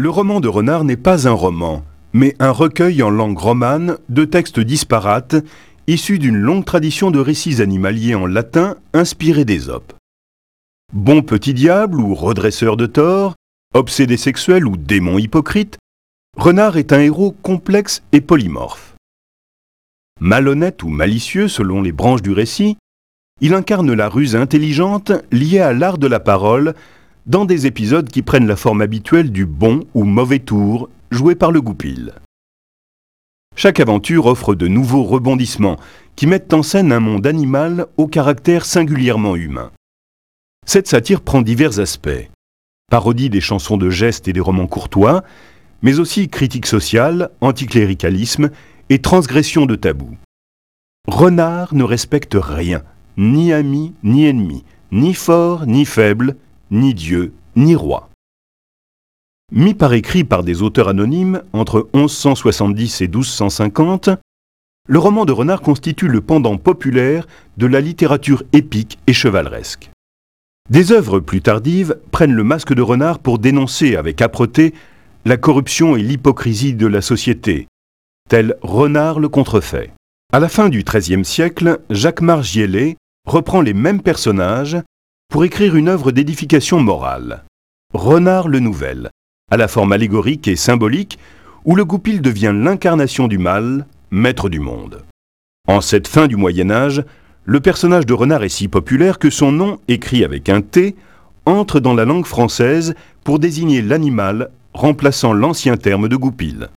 Le roman de Renard n'est pas un roman, mais un recueil en langue romane de textes disparates, issus d'une longue tradition de récits animaliers en latin inspirés d'Ésope. Bon petit diable ou redresseur de tort, obsédé sexuel ou démon hypocrite, Renard est un héros complexe et polymorphe. Malhonnête ou malicieux selon les branches du récit, il incarne la ruse intelligente liée à l'art de la parole dans des épisodes qui prennent la forme habituelle du bon ou mauvais tour joué par le goupil. Chaque aventure offre de nouveaux rebondissements qui mettent en scène un monde animal au caractère singulièrement humain. Cette satire prend divers aspects. Parodie des chansons de gestes et des romans courtois, mais aussi critique sociale, anticléricalisme et transgression de tabous. Renard ne respecte rien, ni ami ni ennemi, ni fort ni faible, ni Dieu ni roi. Mis par écrit par des auteurs anonymes entre 1170 et 1250, le roman de Renard constitue le pendant populaire de la littérature épique et chevaleresque. Des œuvres plus tardives prennent le masque de Renard pour dénoncer avec âpreté la corruption et l'hypocrisie de la société, tel Renard le contrefait. À la fin du XIIIe siècle, Jacques Margiellet reprend les mêmes personnages pour écrire une œuvre d'édification morale, Renard le Nouvel, à la forme allégorique et symbolique, où le goupil devient l'incarnation du mal, maître du monde. En cette fin du Moyen Âge, le personnage de Renard est si populaire que son nom, écrit avec un T, entre dans la langue française pour désigner l'animal remplaçant l'ancien terme de goupil.